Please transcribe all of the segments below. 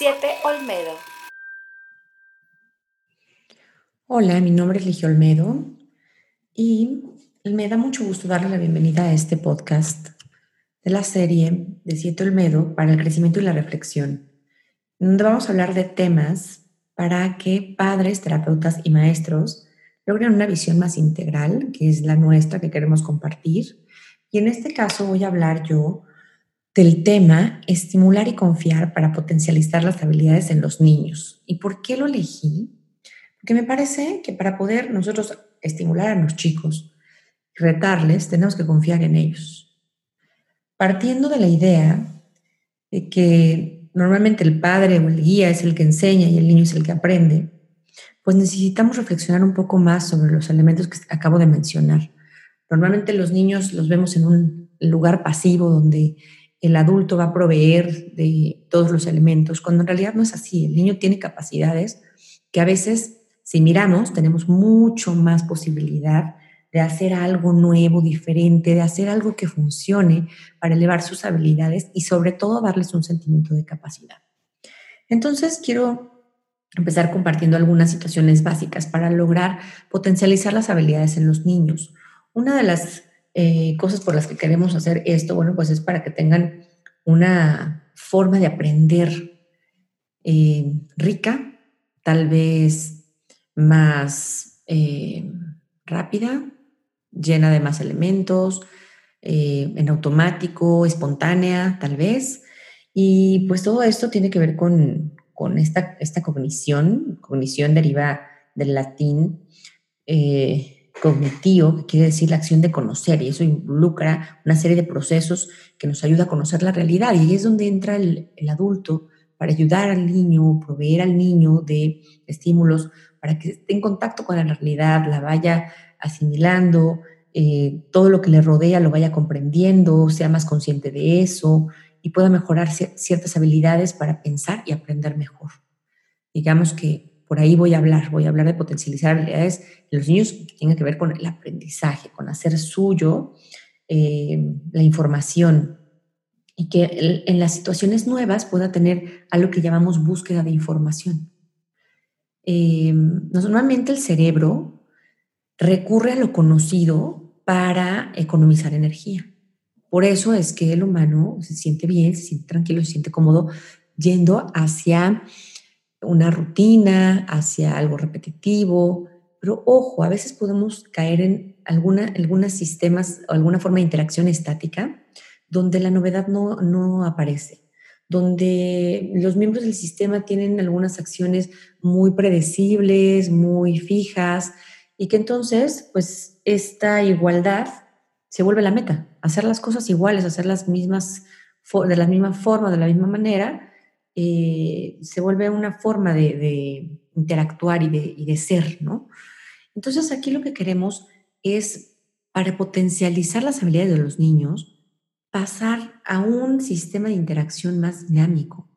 Siete Olmedo. Hola, mi nombre es Ligio Olmedo y me da mucho gusto darle la bienvenida a este podcast de la serie de Siete Olmedo para el crecimiento y la reflexión, donde vamos a hablar de temas para que padres, terapeutas y maestros logren una visión más integral, que es la nuestra que queremos compartir. Y en este caso voy a hablar yo del tema estimular y confiar para potencializar las habilidades en los niños. ¿Y por qué lo elegí? Porque me parece que para poder nosotros estimular a los chicos retarles, tenemos que confiar en ellos. Partiendo de la idea de que normalmente el padre o el guía es el que enseña y el niño es el que aprende, pues necesitamos reflexionar un poco más sobre los elementos que acabo de mencionar. Normalmente los niños los vemos en un lugar pasivo donde el adulto va a proveer de todos los elementos, cuando en realidad no es así. El niño tiene capacidades que a veces si miramos, tenemos mucho más posibilidad de hacer algo nuevo, diferente, de hacer algo que funcione para elevar sus habilidades y sobre todo darles un sentimiento de capacidad. Entonces, quiero empezar compartiendo algunas situaciones básicas para lograr potencializar las habilidades en los niños. Una de las eh, cosas por las que queremos hacer esto, bueno, pues es para que tengan una forma de aprender eh, rica, tal vez más eh, rápida, llena de más elementos, en automático, espontánea, tal vez. Y pues todo esto tiene que ver con, esta, esta, cognición. Cognición deriva del latín cognitivo, que quiere decir la acción de conocer, y eso involucra una serie de procesos que nos ayuda a conocer la realidad. Y es donde entra el, el adulto para ayudar al niño, proveer al niño de estímulos para que esté en contacto con la realidad, la vaya asimilando, eh, todo lo que le rodea lo vaya comprendiendo, sea más consciente de eso y pueda mejorar ciertas habilidades para pensar y aprender mejor. Digamos que por ahí voy a hablar, voy a hablar de potencializar habilidades en los niños que tengan que ver con el aprendizaje, con hacer suyo eh, la información y que en las situaciones nuevas pueda tener algo que llamamos búsqueda de información. Eh, normalmente el cerebro recurre a lo conocido para economizar energía. Por eso es que el humano se siente bien, se siente tranquilo, se siente cómodo yendo hacia una rutina, hacia algo repetitivo. Pero ojo, a veces podemos caer en alguna, algunos sistemas o alguna forma de interacción estática donde la novedad no, no aparece donde los miembros del sistema tienen algunas acciones muy predecibles, muy fijas, y que entonces, pues, esta igualdad se vuelve la meta, hacer las cosas iguales, hacer las mismas, de la misma forma, de la misma manera, eh, se vuelve una forma de, interactuar y de, ser, ¿no? Entonces, aquí lo que queremos es, para potencializar las habilidades de los niños, pasar a un sistema de interacción más dinámico,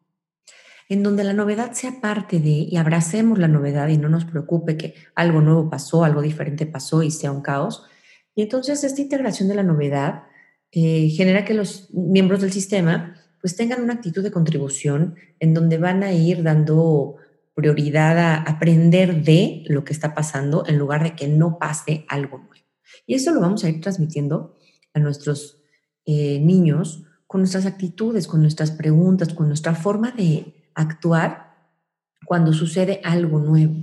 en donde la novedad sea parte de y abracemos la novedad y no nos preocupe que algo nuevo pasó, algo diferente pasó y sea un caos. Y entonces esta integración de la novedad eh, genera que los miembros del sistema pues tengan una actitud de contribución en donde van a ir dando prioridad a aprender de lo que está pasando en lugar de que no pase algo nuevo. Y eso lo vamos a ir transmitiendo a nuestros eh, niños con nuestras actitudes, con nuestras preguntas, con nuestra forma de actuar cuando sucede algo nuevo.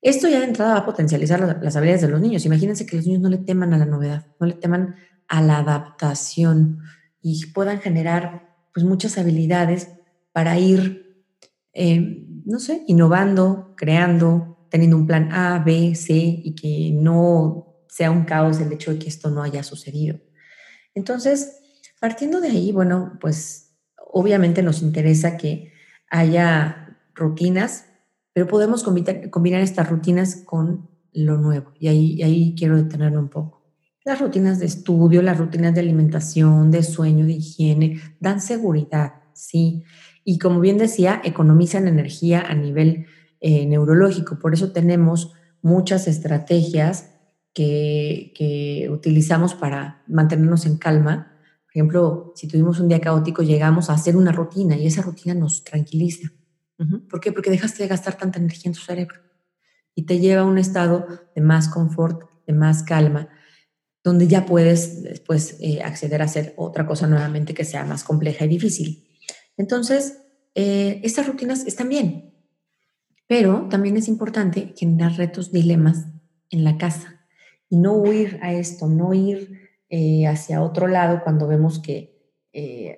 Esto ya de entrada va a potencializar las habilidades de los niños. Imagínense que los niños no le teman a la novedad, no le teman a la adaptación y puedan generar pues muchas habilidades para ir, eh, no sé, innovando, creando, teniendo un plan A, B, C y que no sea un caos el hecho de que esto no haya sucedido. Entonces, partiendo de ahí, bueno, pues obviamente nos interesa que haya rutinas, pero podemos combinar, estas rutinas con lo nuevo. Y ahí, ahí quiero detenerme un poco. Las rutinas de estudio, las rutinas de alimentación, de sueño, de higiene, dan seguridad, sí. Y como bien decía, economizan energía a nivel eh, neurológico. Por eso tenemos muchas estrategias que, utilizamos para mantenernos en calma. Por ejemplo, si tuvimos un día caótico, llegamos a hacer una rutina y esa rutina nos tranquiliza. ¿Por qué? Porque dejaste de gastar tanta energía en tu cerebro y te lleva a un estado de más confort, de más calma, donde ya puedes después eh, acceder a hacer otra cosa nuevamente que sea más compleja y difícil. Entonces, eh, estas rutinas están bien, pero también es importante generar retos, dilemas en la casa y no huir a esto, no ir eh, hacia otro lado cuando vemos que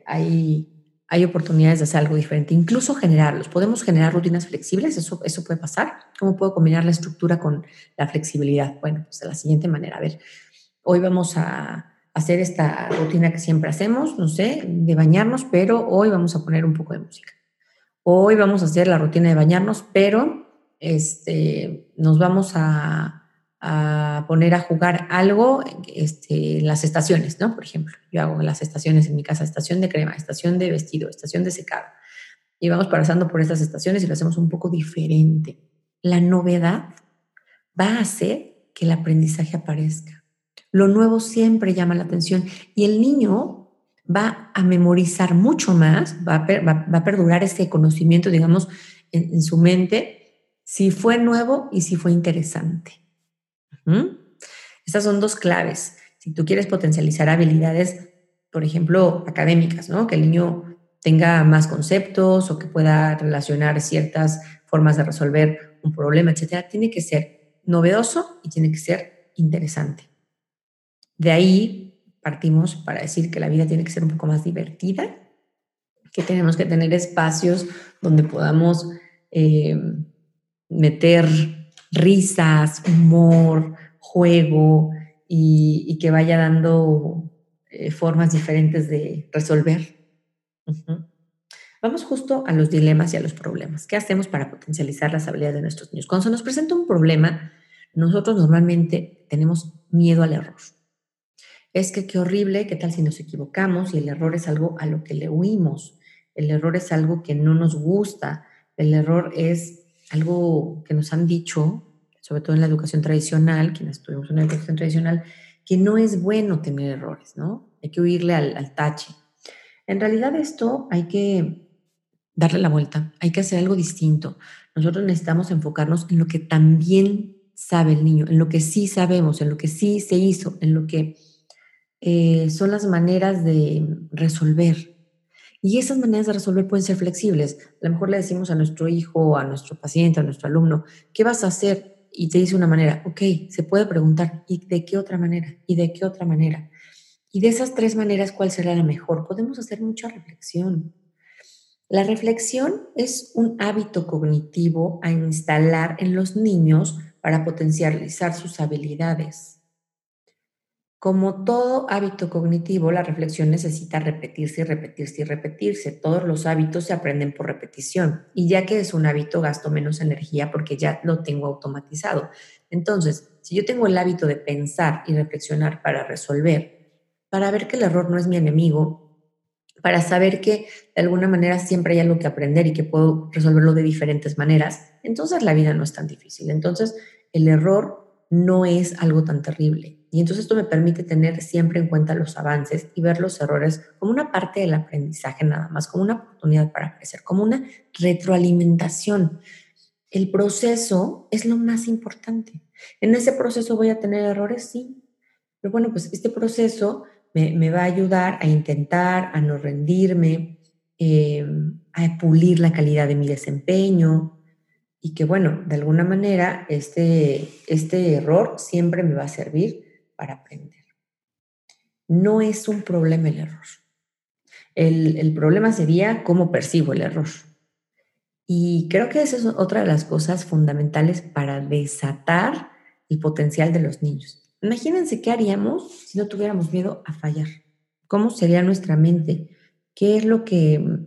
hay, hay oportunidades de hacer algo diferente, incluso generarlos. Podemos generar rutinas flexibles, eso, eso puede pasar. ¿Cómo puedo combinar la estructura con la flexibilidad? Bueno, pues de la siguiente manera, a ver, hoy vamos a hacer esta rutina que siempre hacemos, no sé, de bañarnos, pero hoy vamos a poner un poco de música. Hoy vamos a hacer la rutina de bañarnos, pero este, nos vamos a, poner a jugar algo este, las estaciones, ¿no? Por ejemplo, yo hago las estaciones en mi casa, estación de crema, estación de vestido, estación de secado. Y vamos pasando por estas estaciones y lo hacemos un poco diferente. La novedad va a hacer que el aprendizaje aparezca. Lo nuevo siempre llama la atención y el niño va a memorizar mucho más, va a, perdurar ese conocimiento, digamos, en, su mente, si fue nuevo y si fue interesante. Estas son dos claves. Si tú quieres potencializar habilidades, por ejemplo, académicas, ¿no? Que el niño tenga más conceptos o que pueda relacionar ciertas formas de resolver un problema, etcétera, tiene que ser novedoso y tiene que ser interesante. De ahí partimos para decir que la vida tiene que ser un poco más divertida, que tenemos que tener espacios donde podamos eh, meter risas, humor, juego y, que vaya dando eh, formas diferentes de resolver. Vamos justo a los dilemas y a los problemas. ¿Qué hacemos para potencializar las habilidades de nuestros niños? Cuando se nos presenta un problema, nosotros normalmente tenemos miedo al error es que qué horrible, qué tal si nos equivocamos y el error es algo a lo que le huimos, el error es algo que no nos gusta, el error es algo que nos han dicho, sobre todo en la educación tradicional, quienes estuvimos en la educación tradicional, que no es bueno tener errores, ¿no? Hay que huirle al, al tache. En realidad esto hay que darle la vuelta, hay que hacer algo distinto. Nosotros necesitamos enfocarnos en lo que también sabe el niño, en lo que sí sabemos, en lo que sí se hizo, en lo que eh, son las maneras de resolver. Y esas maneras de resolver pueden ser flexibles. A lo mejor le decimos a nuestro hijo, a nuestro paciente, a nuestro alumno, ¿qué vas a hacer? Y te dice una manera, ok, se puede preguntar, ¿y de qué otra manera? ¿Y de qué otra manera? Y de esas tres maneras, ¿cuál será la mejor? Podemos hacer mucha reflexión. La reflexión es un hábito cognitivo a instalar en los niños para potencializar sus habilidades. Como todo hábito cognitivo, la reflexión necesita repetirse y repetirse y repetirse. Todos los hábitos se aprenden por repetición y ya que es un hábito gasto menos energía porque ya lo tengo automatizado. Entonces, si yo tengo el hábito de pensar y reflexionar para resolver, para ver que el error no es mi enemigo, para saber que de alguna manera siempre hay algo que aprender y que puedo resolverlo de diferentes maneras, entonces la vida no es tan difícil. Entonces, el error no es algo tan terrible y entonces esto me permite tener siempre en cuenta los avances y ver los errores como una parte del aprendizaje nada más, como una oportunidad para crecer, como una retroalimentación. El proceso es lo más importante. En ese proceso voy a tener errores, sí. Pero bueno, pues este proceso me, va a ayudar a intentar, a no rendirme, eh, a pulir la calidad de mi desempeño, y que bueno, de alguna manera este, este error siempre me va a servir para aprender. No es un problema el error. El, problema sería cómo percibo el error. Y creo que esa es otra de las cosas fundamentales para desatar el potencial de los niños. Imagínense qué haríamos si no tuviéramos miedo a fallar. ¿Cómo sería nuestra mente? ¿Qué es lo que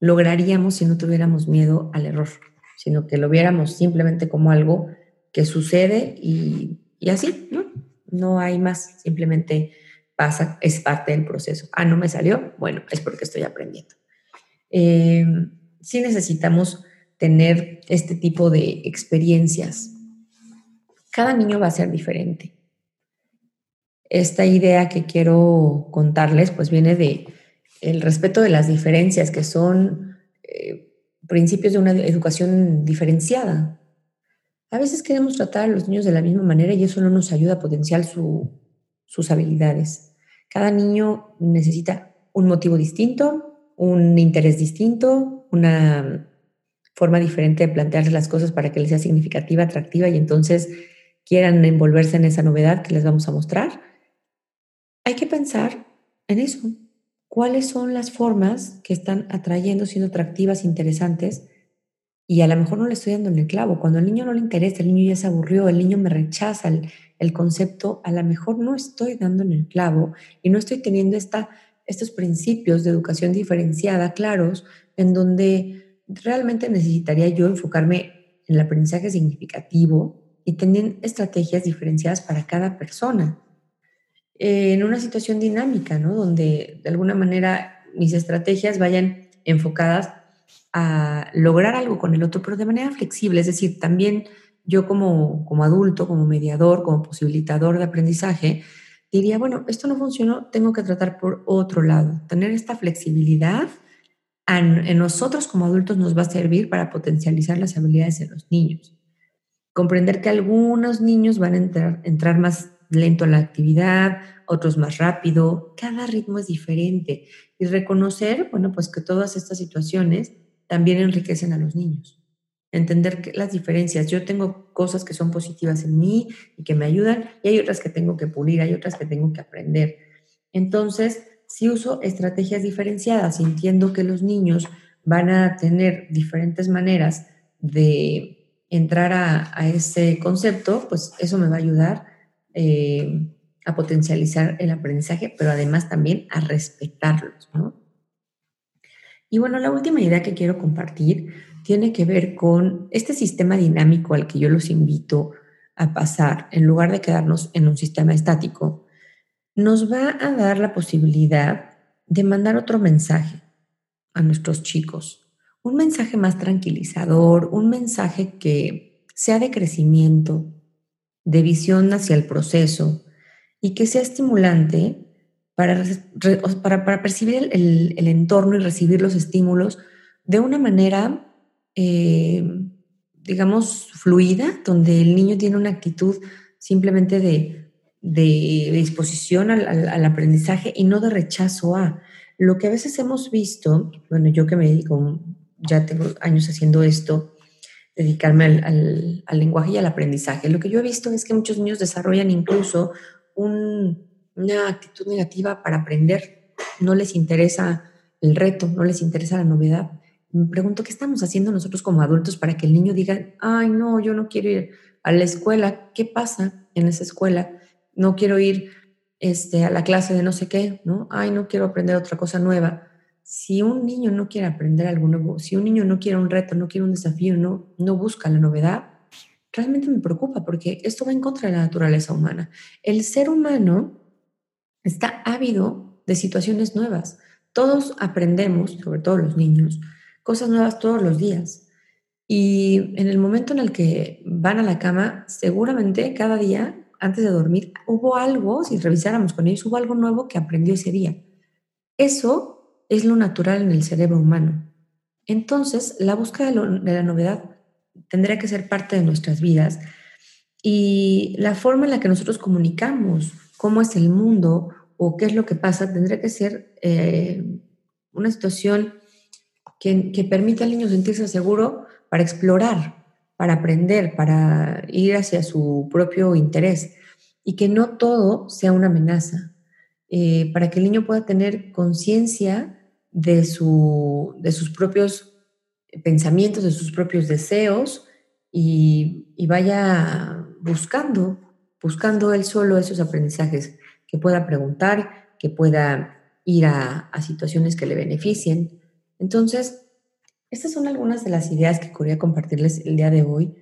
lograríamos si no tuviéramos miedo al error? Sino que lo viéramos simplemente como algo que sucede y, y así, ¿no? No hay más, simplemente pasa, es parte del proceso. Ah, no me salió, bueno, es porque estoy aprendiendo. Eh, sí necesitamos tener este tipo de experiencias. Cada niño va a ser diferente. Esta idea que quiero contarles, pues viene de el respeto de las diferencias, que son eh, principios de una educación diferenciada. A veces queremos tratar a los niños de la misma manera y eso no nos ayuda a potenciar sus habilidades. Cada niño necesita un motivo distinto, un interés distinto, una forma diferente de plantearse las cosas para que les sea significativa, atractiva y entonces quieran envolverse en esa novedad que les vamos a mostrar. Hay que pensar en eso. ¿Cuáles son las formas que están atrayendo, siendo atractivas, interesantes? Y a lo mejor no le estoy dando en el clavo. Cuando al niño no le interesa, el niño ya se aburrió, el niño me rechaza el, el concepto, a lo mejor no estoy dando en el clavo y no estoy teniendo esta, estos principios de educación diferenciada claros en donde realmente necesitaría yo enfocarme en el aprendizaje significativo y tener estrategias diferenciadas para cada persona. Eh, en una situación dinámica, ¿no? Donde de alguna manera mis estrategias vayan enfocadas a lograr algo con el otro, pero de manera flexible. Es decir, también yo como, como adulto, como mediador, como posibilitador de aprendizaje, diría, bueno, esto no funcionó, tengo que tratar por otro lado. Tener esta flexibilidad en nosotros como adultos nos va a servir para potencializar las habilidades de los niños. Comprender que algunos niños van a entrar, entrar más lento a la actividad, otros más rápido, cada ritmo es diferente y reconocer, bueno, pues que todas estas situaciones también enriquecen a los niños. Entender las diferencias, yo tengo cosas que son positivas en mí y que me ayudan y hay otras que tengo que pulir, hay otras que tengo que aprender. Entonces, si uso estrategias diferenciadas, entiendo que los niños van a tener diferentes maneras de entrar a, ese concepto, pues eso me va a ayudar eh, a potencializar el aprendizaje, pero además también a respetarlos, Y bueno, la última idea que quiero compartir tiene que ver con este sistema dinámico al que yo los invito a pasar, en lugar de quedarnos en un sistema estático, nos va a dar la posibilidad de mandar otro mensaje a nuestros chicos, un mensaje más tranquilizador, un mensaje que sea de crecimiento, de visión hacia el proceso y que sea estimulante para, para, percibir el, entorno y recibir los estímulos de una manera, eh, digamos, fluida, donde el niño tiene una actitud simplemente de de, disposición al, aprendizaje y no de rechazo a. Lo que a veces hemos visto, bueno, yo que me dedico, ya tengo años haciendo esto, dedicarme al, lenguaje y al aprendizaje, lo que yo he visto es que muchos niños desarrollan incluso una actitud negativa para aprender. No les interesa el reto, no les interesa la novedad. Me pregunto, ¿qué estamos haciendo nosotros como adultos para que el niño diga, ay, no, yo no quiero ir a la escuela? ¿Qué pasa en esa escuela? no quiero ir este, a la clase de no sé qué, ¿no? Ay, no quiero aprender otra cosa nueva. Si un niño no quiere aprender algo nuevo, si un niño no quiere un reto, no quiere un desafío, no, no busca la novedad, realmente me preocupa porque esto va en contra de la naturaleza humana. El ser humano está ávido de situaciones nuevas. Todos aprendemos, sobre todo los niños, cosas nuevas todos los días. Y en el momento en el que van a la cama, seguramente cada día antes de dormir, hubo algo, si revisáramos con ellos, hubo algo nuevo que aprendió ese día. Eso es lo natural en el cerebro humano. Entonces, la búsqueda de, la novedad tendría que ser parte de nuestras vidas y la forma en la que nosotros comunicamos cómo es el mundo o qué es lo que pasa tendría que ser eh, una situación que, que permita al niño sentirse seguro para explorar, para aprender, para ir hacia su propio interés y que no todo sea una amenaza, eh, para que el niño pueda tener conciencia de, su, de sus propios pensamientos, de sus propios deseos y, vaya buscando, buscando él solo esos aprendizajes, que pueda preguntar, que pueda ir a, a situaciones que le beneficien. Entonces, estas son algunas de las ideas que quería compartirles el día de hoy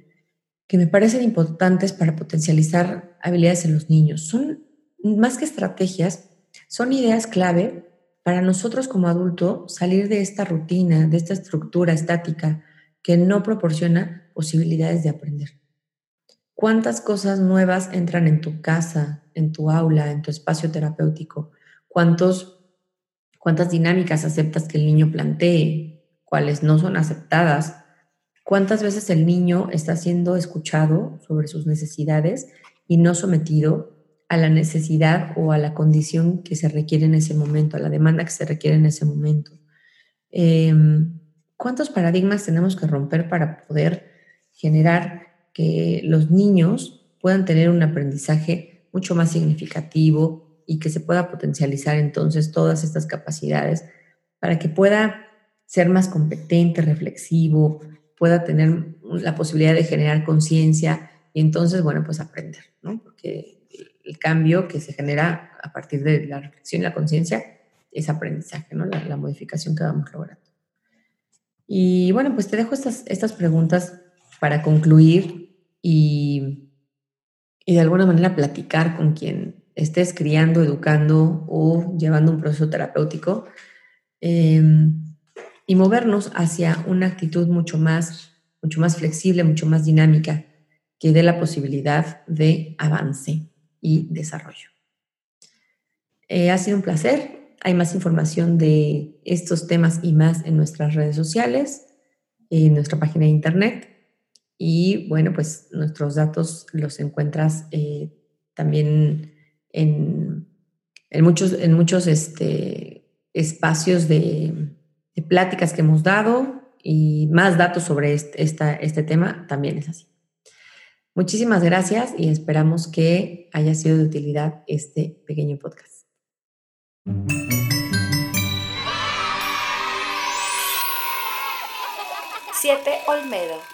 que me parecen importantes para potencializar habilidades en los niños. Son más que estrategias, son ideas clave para nosotros como adulto salir de esta rutina, de esta estructura estática que no proporciona posibilidades de aprender. ¿Cuántas cosas nuevas entran en tu casa, en tu aula, en tu espacio terapéutico? ¿Cuántos, ¿Cuántas dinámicas aceptas que el niño plantee? cuales no son aceptadas. ¿Cuántas veces el niño está siendo escuchado sobre sus necesidades y no sometido a la necesidad o a la condición que se requiere en ese momento, a la demanda que se requiere en ese momento? Em, ¿Cuántos paradigmas tenemos que romper para poder generar que los niños puedan tener un aprendizaje mucho más significativo y que se pueda potencializar entonces todas estas capacidades para que pueda ser más competente, reflexivo, pueda tener la posibilidad de generar conciencia y entonces, bueno, pues aprender, ¿no? Porque el cambio que se genera a partir de la reflexión y la conciencia es aprendizaje, ¿no? La, modificación que vamos logrando. Y bueno, pues te dejo estas, estas preguntas para concluir y, y de alguna manera platicar con quien estés criando, educando o llevando un proceso terapéutico em, y movernos hacia una actitud mucho más, mucho más flexible, mucho más dinámica, que dé la posibilidad de avance y desarrollo. Eh, ha sido un placer. Hay más información de estos temas y más en nuestras redes sociales, en nuestra página de internet. Y bueno, pues nuestros datos los encuentras eh, también en, muchos, en muchos este, espacios de, pláticas que hemos dado y más datos sobre este, este tema también es así. Muchísimas gracias y esperamos que haya sido de utilidad este pequeño podcast. 7 Olmedo